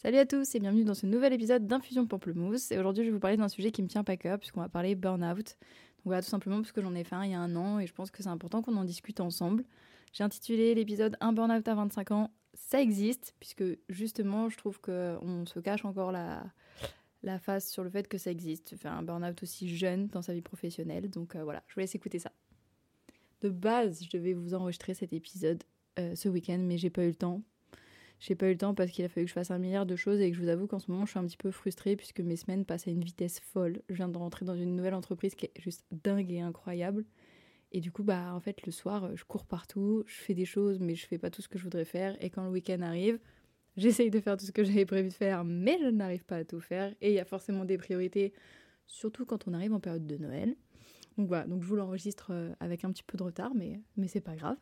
Salut à tous et bienvenue dans ce nouvel épisode d'Infusion Pamplemousse. Et aujourd'hui, je vais vous parler d'un sujet qui me tient pas cœur, puisqu'on va parler burn-out. Donc voilà, tout simplement parce que j'en ai fait un il y a un an et je pense que c'est important qu'on en discute ensemble. J'ai intitulé l'épisode Un burn-out à 25 ans. Ça existe, puisque justement, je trouve qu'on se cache encore la, face sur le fait que ça existe. Faire un burn-out aussi jeune dans sa vie professionnelle. Donc euh, voilà, je vous laisse écouter ça. De base, je devais vous enregistrer cet épisode euh, ce week-end, mais j'ai pas eu le temps j'ai pas eu le temps parce qu'il a fallu que je fasse un milliard de choses et que je vous avoue qu'en ce moment je suis un petit peu frustrée puisque mes semaines passent à une vitesse folle. Je viens de rentrer dans une nouvelle entreprise qui est juste dingue et incroyable. Et du coup, bah en fait, le soir, je cours partout, je fais des choses, mais je fais pas tout ce que je voudrais faire. Et quand le week-end arrive, j'essaye de faire tout ce que j'avais prévu de faire, mais je n'arrive pas à tout faire. Et il y a forcément des priorités, surtout quand on arrive en période de Noël. Donc voilà, donc je vous l'enregistre euh, avec un petit peu de retard, mais, mais c'est pas grave.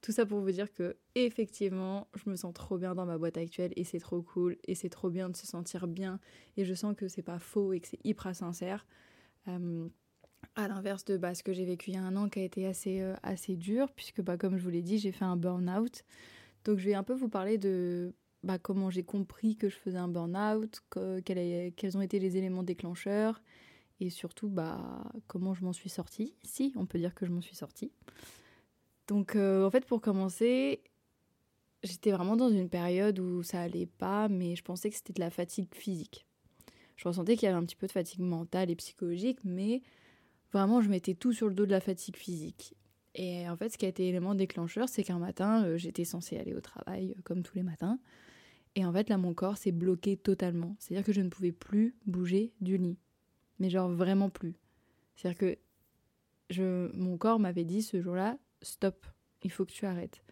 Tout ça pour vous dire que effectivement, je me sens trop bien dans ma boîte actuelle et c'est trop cool et c'est trop bien de se sentir bien et je sens que c'est pas faux et que c'est hyper sincère. Euh, à l'inverse de bah, ce que j'ai vécu il y a un an qui a été assez, euh, assez dur, puisque bah, comme je vous l'ai dit, j'ai fait un burn-out. Donc je vais un peu vous parler de bah, comment j'ai compris que je faisais un burn-out, quels ont été les éléments déclencheurs, et surtout comment je m'en suis sortie. Si, on peut dire que je m'en suis sortie. Donc euh, en fait pour commencer, j'étais vraiment dans une période où ça allait pas, mais je pensais que c'était de la fatigue physique. Je ressentais qu'il y avait un petit peu de fatigue mentale et psychologique, mais vraiment je mettais tout sur le dos de la fatigue physique. Et en fait ce qui a été l'élément déclencheur, c'est qu'un matin euh, j'étais censée aller au travail euh, comme tous les matins. Et en fait là mon corps s'est bloqué totalement. C'est-à-dire que je ne pouvais plus bouger du lit mais genre vraiment plus. C'est-à-dire que je, mon corps m'avait dit ce jour-là, stop, il faut que tu arrêtes.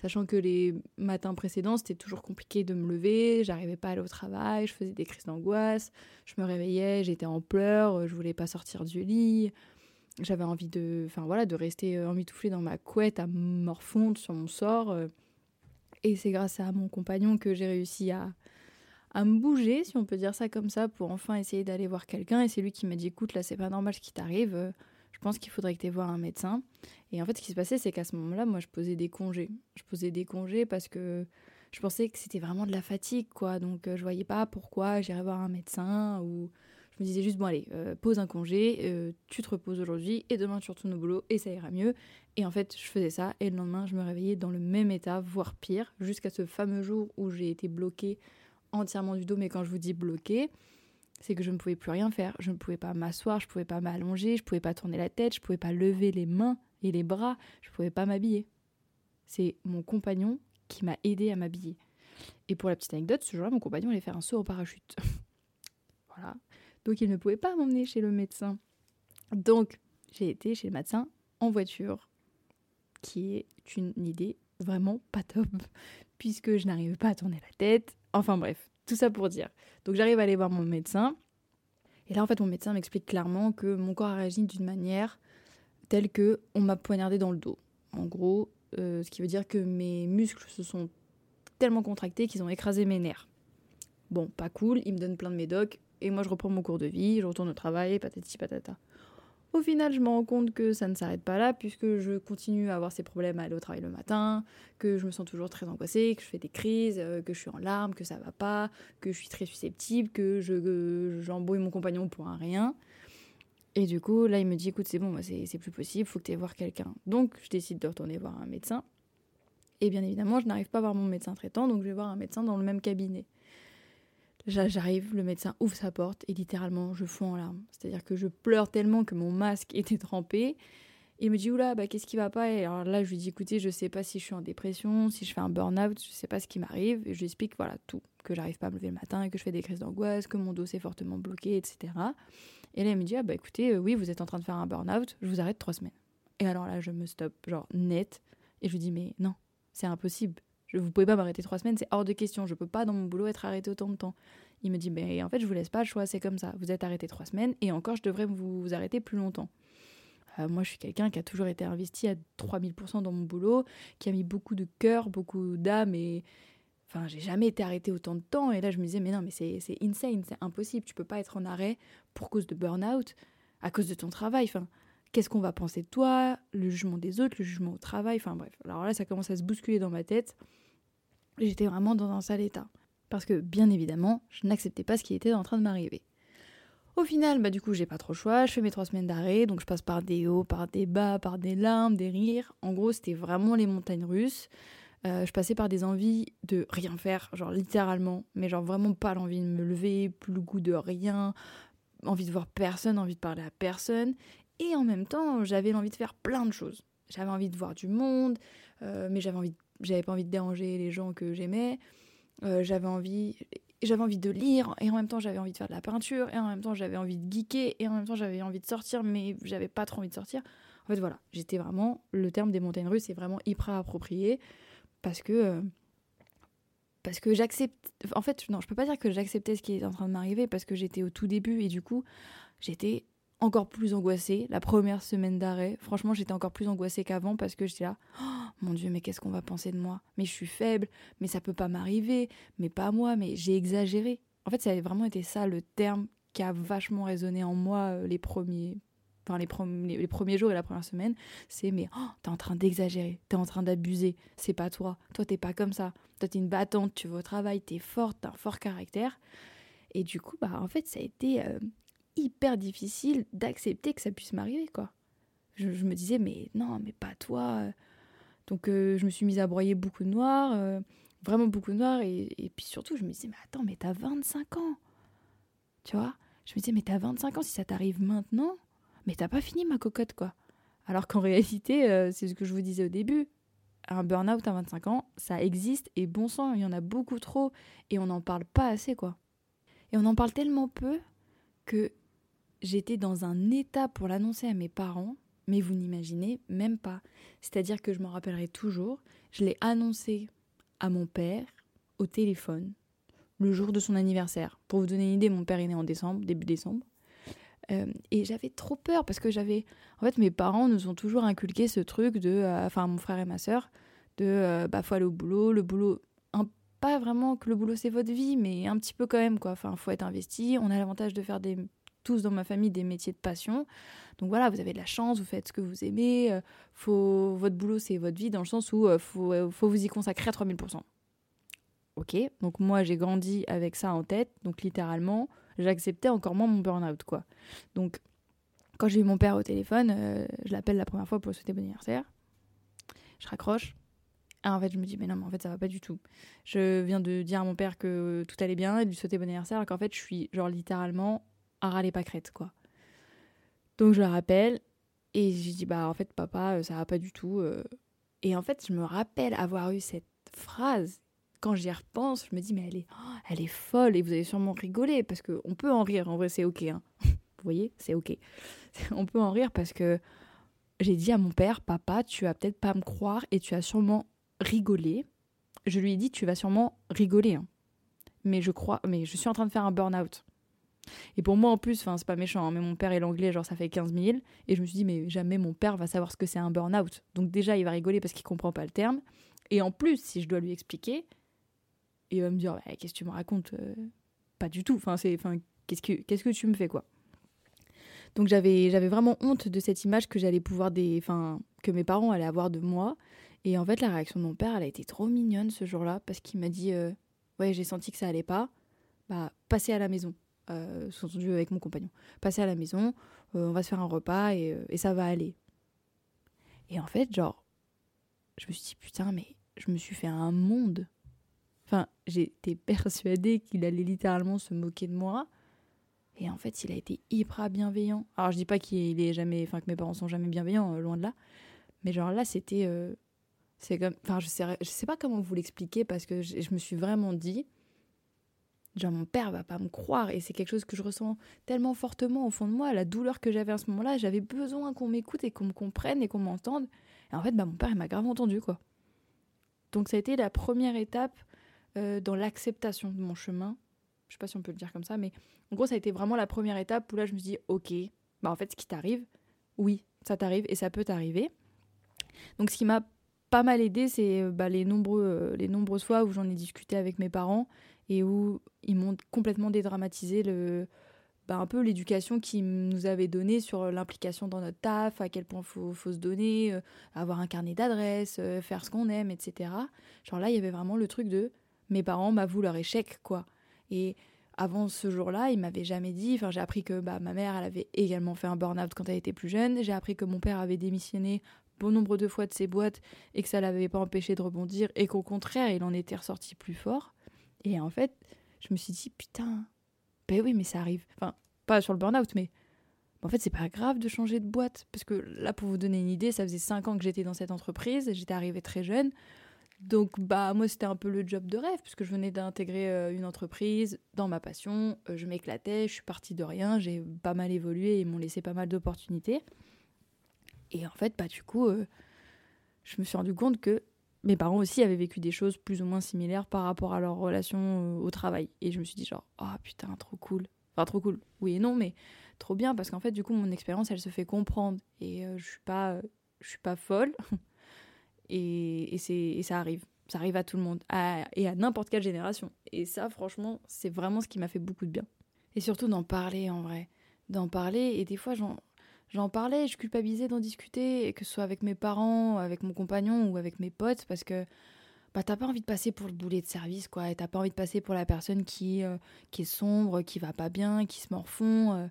Sachant que les matins précédents, c'était toujours compliqué de me lever, j'arrivais pas à aller au travail, je faisais des crises d'angoisse, je me réveillais, j'étais en pleurs, je voulais pas sortir du lit, j'avais envie de, enfin voilà, de rester euh, emmitouflée dans ma couette à morfondre sur mon sort. Euh. Et c'est grâce à mon compagnon que j'ai réussi à, à me bouger, si on peut dire ça comme ça, pour enfin essayer d'aller voir quelqu'un. Et c'est lui qui m'a dit écoute, là, c'est pas normal ce qui t'arrive. Euh, je pense qu'il faudrait que tu voir un médecin. Et en fait, ce qui se passait, c'est qu'à ce moment-là, moi, je posais des congés. Je posais des congés parce que je pensais que c'était vraiment de la fatigue, quoi. Donc, euh, je voyais pas pourquoi j'irais voir un médecin ou je me disais juste bon allez, euh, pose un congé, tu te reposes aujourd'hui et demain tu retournes au boulot et ça ira mieux. Et en fait, je faisais ça et le lendemain, je me réveillais dans le même état, voire pire, jusqu'à ce fameux jour où j'ai été bloquée entièrement du dos, mais quand je vous dis bloqué, c'est que je ne pouvais plus rien faire. Je ne pouvais pas m'asseoir, je ne pouvais pas m'allonger, je ne pouvais pas tourner la tête, je ne pouvais pas lever les mains et les bras, je ne pouvais pas m'habiller. C'est mon compagnon qui m'a aidé à m'habiller. Et pour la petite anecdote, ce jour-là, mon compagnon allait faire un saut en parachute. voilà. Donc il ne pouvait pas m'emmener chez le médecin. Donc j'ai été chez le médecin en voiture, qui est une idée vraiment pas top, puisque je n'arrivais pas à tourner la tête, Enfin bref, tout ça pour dire. Donc j'arrive à aller voir mon médecin. Et là, en fait, mon médecin m'explique clairement que mon corps a réagi d'une manière telle que on m'a poignardé dans le dos. En gros, euh, ce qui veut dire que mes muscles se sont tellement contractés qu'ils ont écrasé mes nerfs. Bon, pas cool, il me donne plein de médocs, et moi je reprends mon cours de vie, je retourne au travail, patati patata. Au final, je me rends compte que ça ne s'arrête pas là, puisque je continue à avoir ces problèmes à aller au travail le matin, que je me sens toujours très angoissée, que je fais des crises, euh, que je suis en larmes, que ça va pas, que je suis très susceptible, que je j'embrouille mon compagnon pour un rien. Et du coup, là, il me dit écoute, c'est bon, c'est plus possible, faut que tu ailles voir quelqu'un. Donc, je décide de retourner voir un médecin. Et bien évidemment, je n'arrive pas à voir mon médecin traitant, donc je vais voir un médecin dans le même cabinet. J'arrive, le médecin ouvre sa porte et littéralement je fonds en larmes. C'est-à-dire que je pleure tellement que mon masque était trempé. Il me dit oula, bah qu'est-ce qui va pas? Et alors là, je lui dis écoutez, je sais pas si je suis en dépression, si je fais un burn-out, je sais pas ce qui m'arrive. Et je lui explique voilà tout, que j'arrive pas à me lever le matin, que je fais des crises d'angoisse, que mon dos est fortement bloqué, etc. Et là, il me dit ah bah écoutez, euh, oui, vous êtes en train de faire un burn-out, je vous arrête trois semaines. Et alors là, je me stoppe, genre net, et je lui dis mais non, c'est impossible. Je, vous pouvez pas m'arrêter trois semaines, c'est hors de question. Je peux pas dans mon boulot être arrêté autant de temps. Il me dit, mais en fait, je vous laisse pas le choix, c'est comme ça. Vous êtes arrêté trois semaines et encore, je devrais vous, arrêter plus longtemps. Euh, moi, je suis quelqu'un qui a toujours été investi à 3000% dans mon boulot, qui a mis beaucoup de cœur, beaucoup d'âme et. Enfin, j'ai jamais été arrêté autant de temps. Et là, je me disais, mais non, mais c'est insane, c'est impossible. Tu peux pas être en arrêt pour cause de burn-out, à cause de ton travail. Qu'est-ce qu'on va penser de toi, le jugement des autres, le jugement au travail. Enfin, bref. Alors là, ça commence à se bousculer dans ma tête. J'étais vraiment dans un sale état. Parce que, bien évidemment, je n'acceptais pas ce qui était en train de m'arriver. Au final, bah du coup, j'ai pas trop le choix, je fais mes trois semaines d'arrêt, donc je passe par des hauts, par des bas, par des larmes, des rires. En gros, c'était vraiment les montagnes russes. Euh, je passais par des envies de rien faire, genre littéralement, mais genre vraiment pas l'envie de me lever, plus le goût de rien, envie de voir personne, envie de parler à personne. Et en même temps, j'avais l'envie de faire plein de choses. J'avais envie de voir du monde, euh, mais j'avais envie, j'avais pas envie de déranger les gens que j'aimais. Euh, j'avais envie, j'avais envie de lire, et en même temps j'avais envie de faire de la peinture, et en même temps j'avais envie de geeker, et en même temps j'avais envie de sortir, mais j'avais pas trop envie de sortir. En fait voilà, j'étais vraiment, le terme des montagnes russes est vraiment hyper approprié, parce que euh, parce que j'accepte en fait non je peux pas dire que j'acceptais ce qui est en train de m'arriver parce que j'étais au tout début et du coup j'étais encore plus angoissée. La première semaine d'arrêt franchement j'étais encore plus angoissée qu'avant parce que j'étais là oh, mon dieu mais qu'est-ce qu'on va penser de moi? Mais je suis faible mais ça peut pas m'arriver mais pas moi mais j'ai exagéré. En fait ça a vraiment été ça le terme qui a vachement résonné en moi euh, les premiers enfin les, les, premiers jours et la première semaine, c'est mais oh, t'es en train d'exagérer, t'es en train d'abuser, c'est pas toi, toi t'es pas comme ça, toi t'es une battante, tu vas au travail, t'es forte, t'as un fort caractère. Et du coup, bah en fait, ça a été euh, hyper difficile d'accepter que ça puisse m'arriver, quoi. Je, me disais, mais non, mais pas toi. Donc euh, je me suis mise à broyer beaucoup de noir, euh, vraiment beaucoup de noir, et, puis surtout, je me disais, mais attends, mais t'as 25 ans. Tu vois Je me disais, mais t'as 25 ans, si ça t'arrive maintenant, mais t'as pas fini ma cocotte, quoi. Alors qu'en réalité, euh, c'est ce que je vous disais au début, un burn-out à 25 ans, ça existe et bon sang, il y en a beaucoup trop et on n'en parle pas assez, quoi. Et on en parle tellement peu que j'étais dans un état pour l'annoncer à mes parents, mais vous n'imaginez même pas. C'est-à-dire que je m'en rappellerai toujours, je l'ai annoncé à mon père au téléphone le jour de son anniversaire. Pour vous donner une idée, mon père est né en décembre, début décembre. Euh, et j'avais trop peur parce que j'avais. En fait, mes parents nous ont toujours inculqué ce truc de. Euh, enfin, mon frère et ma soeur, de. Euh, bah, faut aller au boulot. Le boulot. pas vraiment que le boulot c'est votre vie, mais un petit peu quand même, quoi. Enfin, faut être investi. On a l'avantage de faire des. Tous dans ma famille des métiers de passion. Donc voilà, vous avez de la chance, vous faites ce que vous aimez. faut, votre boulot, c'est votre vie dans le sens où il faut, faut vous y consacrer à 3000%. Ok, donc moi j'ai grandi avec ça en tête, donc littéralement, j'acceptais encore moins mon burn-out, quoi. Donc, quand j'ai eu mon père au téléphone, euh, je l'appelle la première fois pour souhaiter bon anniversaire. Je raccroche. Et en fait, je me dis, mais non, mais en fait, ça va pas du tout. Je viens de dire à mon père que tout allait bien et de lui souhaiter bon anniversaire, alors qu'en fait, je suis, genre, littéralement à râler crête quoi. Donc, je le rappelle et je dis, bah, en fait, papa, euh, ça va pas du tout. Euh. Et en fait, je me rappelle avoir eu cette phrase quand j'y repense, je me dis, mais elle est, oh, elle est folle et vous allez sûrement rigoler parce qu'on peut en rire. En vrai, c'est ok. Hein. vous voyez, c'est ok. On peut en rire parce que j'ai dit à mon père, papa, tu vas peut-être pas me croire et tu as sûrement rigolé. Je lui ai dit, tu vas sûrement rigoler. Hein. Mais je crois, mais je suis en train de faire un burn-out. Et pour moi, en plus, enfin, c'est pas méchant, hein, mais mon père est l'anglais, genre ça fait 15 000. Et je me suis dit, mais jamais mon père va savoir ce que c'est un burn-out. Donc déjà, il va rigoler parce qu'il comprend pas le terme. Et en plus, si je dois lui expliquer, il va me dire qu'est-ce que tu me racontes euh, Pas du tout. Enfin, c'est, qu'est-ce que, qu'est-ce que tu me fais quoi Donc j'avais, j'avais vraiment honte de cette image que j'allais pouvoir des, que mes parents allaient avoir de moi. Et en fait, la réaction de mon père, elle a été trop mignonne ce jour-là parce qu'il m'a dit euh, ouais, j'ai senti que ça allait pas. Bah, passez à la maison. Euh, sous-entendu avec mon compagnon. Passez à la maison, euh, on va se faire un repas et, et ça va aller. Et en fait, genre, je me suis dit putain, mais je me suis fait un monde Enfin, j'étais persuadée qu'il allait littéralement se moquer de moi. Et en fait, il a été hyper bienveillant. Alors, je dis pas qu'il est jamais, enfin que mes parents sont jamais bienveillants, euh, loin de là. Mais genre là, c'était, euh, c'est comme, enfin, je sais, je sais pas comment vous l'expliquer parce que je, me suis vraiment dit, genre mon père va pas me croire et c'est quelque chose que je ressens tellement fortement au fond de moi, la douleur que j'avais à ce moment-là, j'avais besoin qu'on m'écoute et qu'on me comprenne et qu'on m'entende. Et en fait, bah mon père il m'a grave entendu quoi. Donc ça a été la première étape euh, dans l'acceptation de mon chemin. Je sais pas si on peut le dire comme ça, mais en gros, ça a été vraiment la première étape où là, je me dit, ok, bah en fait, ce qui t'arrive, oui, ça t'arrive et ça peut t'arriver. Donc, ce qui m'a pas mal aidé, c'est euh, bah, les, nombreux, euh, les nombreuses fois où j'en ai discuté avec mes parents et où ils m'ont complètement dédramatisé le, bah, un peu l'éducation qu'ils nous avaient donnée sur l'implication dans notre taf, à quel point faut, faut se donner, avoir un carnet d'adresses, faire ce qu'on aime, etc. Genre là, il y avait vraiment le truc de mes parents m'avouent leur échec, quoi. Et avant ce jour-là, ils m'avaient jamais dit. Enfin, j'ai appris que bah, ma mère, elle avait également fait un burn-out quand elle était plus jeune. J'ai appris que mon père avait démissionné bon nombre de fois de ses boîtes et que ça l'avait pas empêché de rebondir et qu'au contraire, il en était ressorti plus fort. Et en fait, je me suis dit, putain, ben oui, mais ça arrive. Enfin, pas sur le burn-out, mais en fait, c'est pas grave de changer de boîte. Parce que là, pour vous donner une idée, ça faisait 5 ans que j'étais dans cette entreprise, j'étais arrivée très jeune. Donc, bah, moi, c'était un peu le job de rêve, puisque je venais d'intégrer euh, une entreprise dans ma passion. Euh, je m'éclatais, je suis partie de rien, j'ai pas mal évolué, ils m'ont laissé pas mal d'opportunités. Et en fait, bah, du coup, euh, je me suis rendu compte que mes parents aussi avaient vécu des choses plus ou moins similaires par rapport à leur relation au travail. Et je me suis dit, genre, oh putain, trop cool. Enfin, trop cool. Oui et non, mais trop bien, parce qu'en fait, du coup, mon expérience, elle se fait comprendre. Et je suis pas, je suis pas folle. Et, et, ça arrive. Ça arrive à tout le monde. et à n'importe quelle génération. Et ça, franchement, c'est vraiment ce qui m'a fait beaucoup de bien. Et surtout d'en parler, en vrai. D'en parler. Et des fois, j'en parlais, je culpabilisais d'en discuter, que ce soit avec mes parents, avec mon compagnon ou avec mes potes, parce que bah, t'as pas envie de passer pour le boulet de service, quoi. Et t'as pas envie de passer pour la personne qui, euh, qui est sombre, qui va pas bien, qui se morfond. Euh,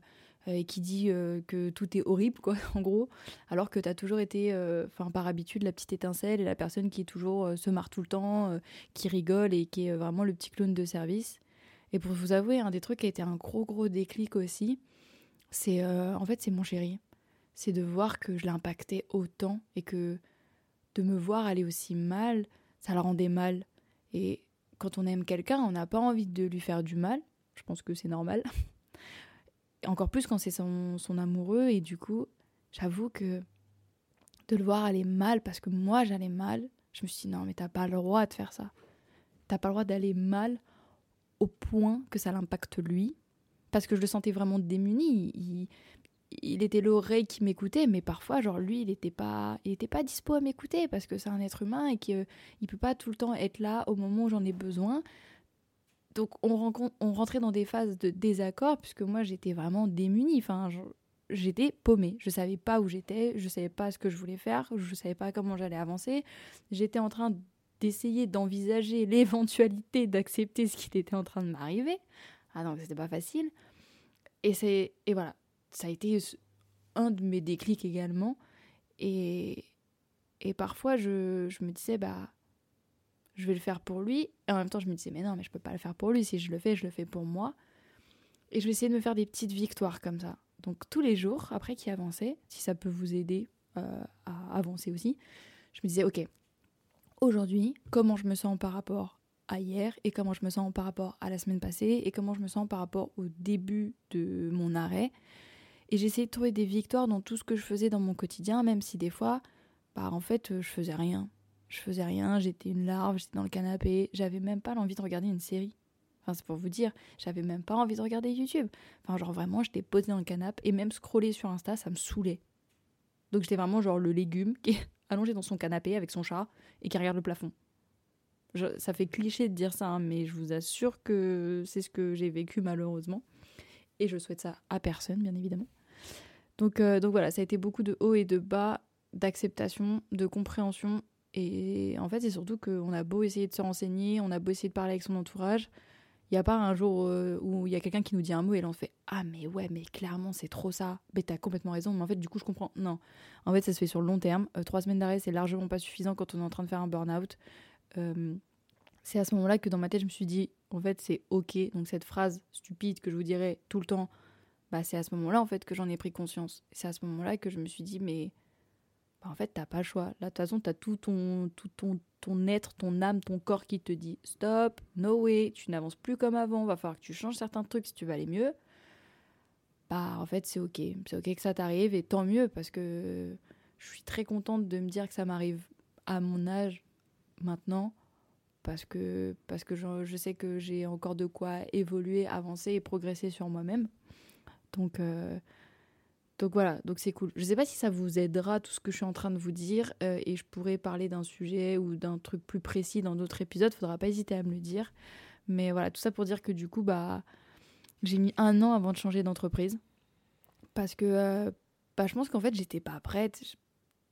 et qui dit euh, que tout est horrible, quoi, en gros, alors que tu as toujours été, enfin par habitude, la petite étincelle et la personne qui est toujours se marre tout le temps, qui rigole et qui est vraiment le petit clown de service. Et pour vous avouer, un des trucs qui a été un gros gros déclic aussi, c'est en fait c'est mon chéri. C'est de voir que je l'ai impacté autant et que de me voir aller aussi mal, ça le rendait mal. Et quand on aime quelqu'un, on n'a pas envie de lui faire du mal. Je pense que c'est normal. encore plus quand c'est son, son, amoureux. Et du coup, j'avoue que de le voir aller mal, parce que moi j'allais mal, je me suis dit non, mais t'as pas le droit de faire ça. T'as pas le droit d'aller mal au point que ça l'impacte lui. Parce que je le sentais vraiment démuni. Il était l'oreille qui m'écoutait, mais parfois, genre, lui, il n'était pas, il pas dispo à m'écouter parce que c'est un être humain et qu'il ne peut pas tout le temps être là au moment où j'en ai besoin donc on, on rentrait dans des phases de désaccord puisque moi j'étais vraiment démunie. Enfin, j'étais paumée. Je savais pas où j'étais, je savais pas ce que je voulais faire, je savais pas comment j'allais avancer. J'étais en train d'essayer d'envisager l'éventualité d'accepter ce qui était en train de m'arriver. Ah non, c'était pas facile. Et c'est et voilà, ça a été un de mes déclics également. Et et parfois je, je me disais bah je vais le faire pour lui. Et en même temps, je me disais, mais non, mais je peux pas le faire pour lui. Si je le fais, je le fais pour moi. Et je vais essayer de me faire des petites victoires comme ça. Donc tous les jours, après qu'il avançait, si ça peut vous aider euh, à avancer aussi, je me disais, ok, aujourd'hui, comment je me sens par rapport à hier et comment je me sens par rapport à la semaine passée et comment je me sens par rapport au début de mon arrêt. Et j'essayais de trouver des victoires dans tout ce que je faisais dans mon quotidien, même si des fois, bah en fait, je faisais rien je faisais rien, j'étais une larve, j'étais dans le canapé, j'avais même pas l'envie de regarder une série. Enfin, c'est pour vous dire, j'avais même pas envie de regarder YouTube. Enfin, genre vraiment, j'étais posée dans le canapé et même scroller sur Insta, ça me saoulait. Donc j'étais vraiment genre le légume qui est allongé dans son canapé avec son chat et qui regarde le plafond. ça fait cliché de dire ça, hein, mais je vous assure que c'est ce que j'ai vécu malheureusement. Et je souhaite ça à personne, bien évidemment. Donc, euh, donc voilà, ça a été beaucoup de hauts et de bas, d'acceptation, de compréhension et en fait, c'est surtout qu'on a beau essayer de se renseigner, on a beau essayer de parler avec son entourage, il n'y a pas un jour euh, où il y a quelqu'un qui nous dit un mot et là on fait Ah, mais ouais, mais clairement, c'est trop ça. Mais t'as complètement raison. Mais en fait, du coup, je comprends. Non. En fait, ça se fait sur le long terme. Euh, trois semaines d'arrêt, c'est largement pas suffisant quand on est en train de faire un burn-out. C'est à ce moment-là que dans ma tête, je me suis dit En fait, c'est OK. Donc, cette phrase stupide que je vous dirais tout le temps, bah, c'est à ce moment-là, en fait, que j'en ai pris conscience. C'est à ce moment-là que je me suis dit Mais bah, en fait, t'as pas le choix. Là, de toute façon, t'as tout ton, tout ton, ton être, ton âme, ton corps qui te dit stop, no way, tu n'avances plus comme avant, va falloir que tu changes certains trucs si tu veux aller mieux. Bah, en fait, c'est ok. C'est ok que ça t'arrive et tant mieux parce que je suis très contente de me dire que ça m'arrive à mon âge maintenant parce que, parce que je, je sais que j'ai encore de quoi évoluer, avancer et progresser sur moi-même. Donc, euh, donc voilà, donc c'est cool. Je ne sais pas si ça vous aidera tout ce que je suis en train de vous dire euh, et je pourrais parler d'un sujet ou d'un truc plus précis dans d'autres épisodes. Faudra pas hésiter à me le dire. Mais voilà, tout ça pour dire que du coup, bah, j'ai mis un an avant de changer d'entreprise parce que euh, bah, je pense qu'en fait j'étais pas prête.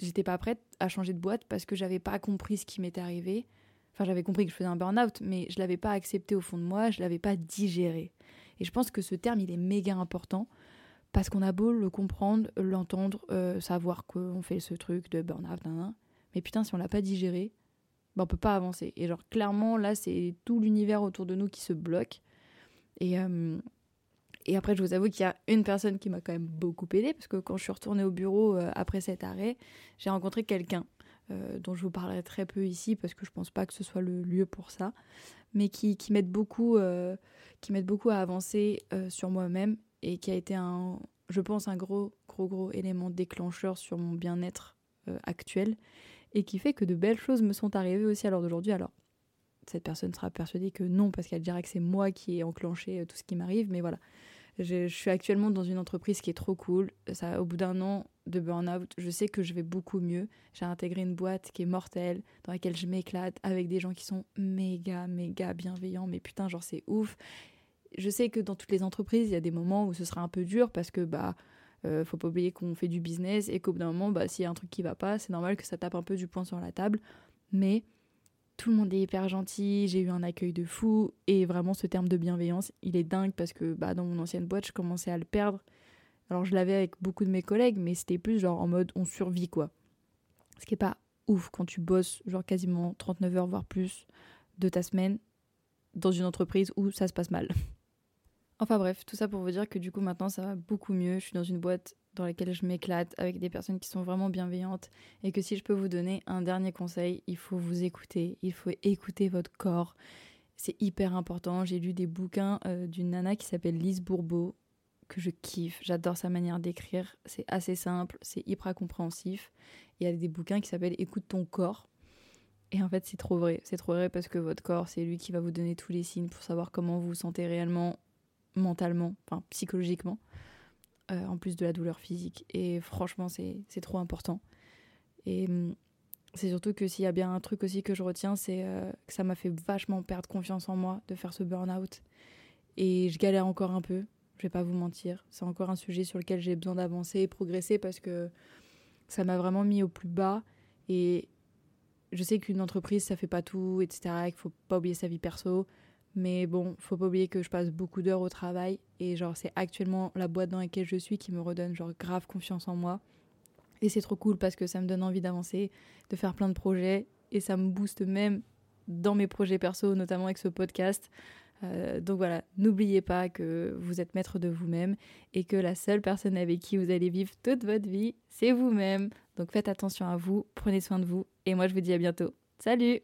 J'étais pas prête à changer de boîte parce que j'avais pas compris ce qui m'était arrivé. Enfin, j'avais compris que je faisais un burn-out, mais je l'avais pas accepté au fond de moi, je l'avais pas digéré. Et je pense que ce terme, il est méga important parce qu'on a beau le comprendre, l'entendre, euh, savoir qu'on fait ce truc de burn-out, mais putain, si on l'a pas digéré, ben on peut pas avancer. Et genre, clairement, là, c'est tout l'univers autour de nous qui se bloque. Et, euh, et après, je vous avoue qu'il y a une personne qui m'a quand même beaucoup aidé, parce que quand je suis retournée au bureau euh, après cet arrêt, j'ai rencontré quelqu'un euh, dont je vous parlerai très peu ici parce que je pense pas que ce soit le lieu pour ça, mais qui, qui m'aide beaucoup, euh, beaucoup à avancer euh, sur moi-même et qui a été un, je pense, un gros, gros, gros élément déclencheur sur mon bien-être actuel et qui fait que de belles choses me sont arrivées aussi à l'heure d'aujourd'hui. Alors, cette personne sera persuadée que non parce qu'elle dirait que c'est moi qui ai enclenché tout ce qui m'arrive, mais voilà. Je, suis actuellement dans une entreprise qui est trop cool. Ça, au bout d'un an de burn-out, je sais que je vais beaucoup mieux. J'ai intégré une boîte qui est mortelle, dans laquelle je m'éclate, avec des gens qui sont méga, méga bienveillants. Mais putain, genre, c'est ouf. Je sais que dans toutes les entreprises, il y a des moments où ce sera un peu dur parce que, bah, euh, faut pas oublier qu'on fait du business et qu'au bout d'un moment, bah, s'il y a un truc qui va pas, c'est normal que ça tape un peu du poing sur la table. Mais tout le monde est hyper gentil, j'ai eu un accueil de fou et vraiment ce terme de bienveillance, il est dingue parce que bah, dans mon ancienne boîte, je commençais à le perdre. Alors je l'avais avec beaucoup de mes collègues, mais c'était plus genre en mode on survit quoi. Ce qui est pas ouf quand tu bosses genre quasiment 39 heures voire plus de ta semaine dans une entreprise où ça se passe mal. Enfin bref, tout ça pour vous dire que du coup maintenant ça va beaucoup mieux. Je suis dans une boîte dans laquelle je m'éclate avec des personnes qui sont vraiment bienveillantes et que si je peux vous donner un dernier conseil, il faut vous écouter, il faut écouter votre corps. C'est hyper important. J'ai lu des bouquins euh, d'une nana qui s'appelle Lise Bourbeau que je kiffe. J'adore sa manière d'écrire. C'est assez simple, c'est hyper compréhensif. Il y a des bouquins qui s'appellent Écoute ton corps. Et en fait, c'est trop vrai. C'est trop vrai parce que votre corps, c'est lui qui va vous donner tous les signes pour savoir comment vous vous sentez réellement, mentalement, enfin psychologiquement. Euh, en plus de la douleur physique. Et franchement, c'est trop important. Et hum, c'est surtout que s'il y a bien un truc aussi que je retiens, c'est euh, que ça m'a fait vachement perdre confiance en moi de faire ce burn-out. Et je galère encore un peu, je vais pas vous mentir. C'est encore un sujet sur lequel j'ai besoin d'avancer et progresser parce que ça m'a vraiment mis au plus bas. Et je sais qu'une entreprise, ça fait pas tout, etc. Qu'il faut pas oublier sa vie perso. Mais bon, faut pas oublier que je passe beaucoup d'heures au travail et genre c'est actuellement la boîte dans laquelle je suis qui me redonne genre grave confiance en moi. Et c'est trop cool parce que ça me donne envie d'avancer, de faire plein de projets et ça me booste même dans mes projets perso, notamment avec ce podcast. Euh, donc voilà, n'oubliez pas que vous êtes maître de vous-même et que la seule personne avec qui vous allez vivre toute votre vie, c'est vous-même. Donc faites attention à vous, prenez soin de vous et moi je vous dis à bientôt. Salut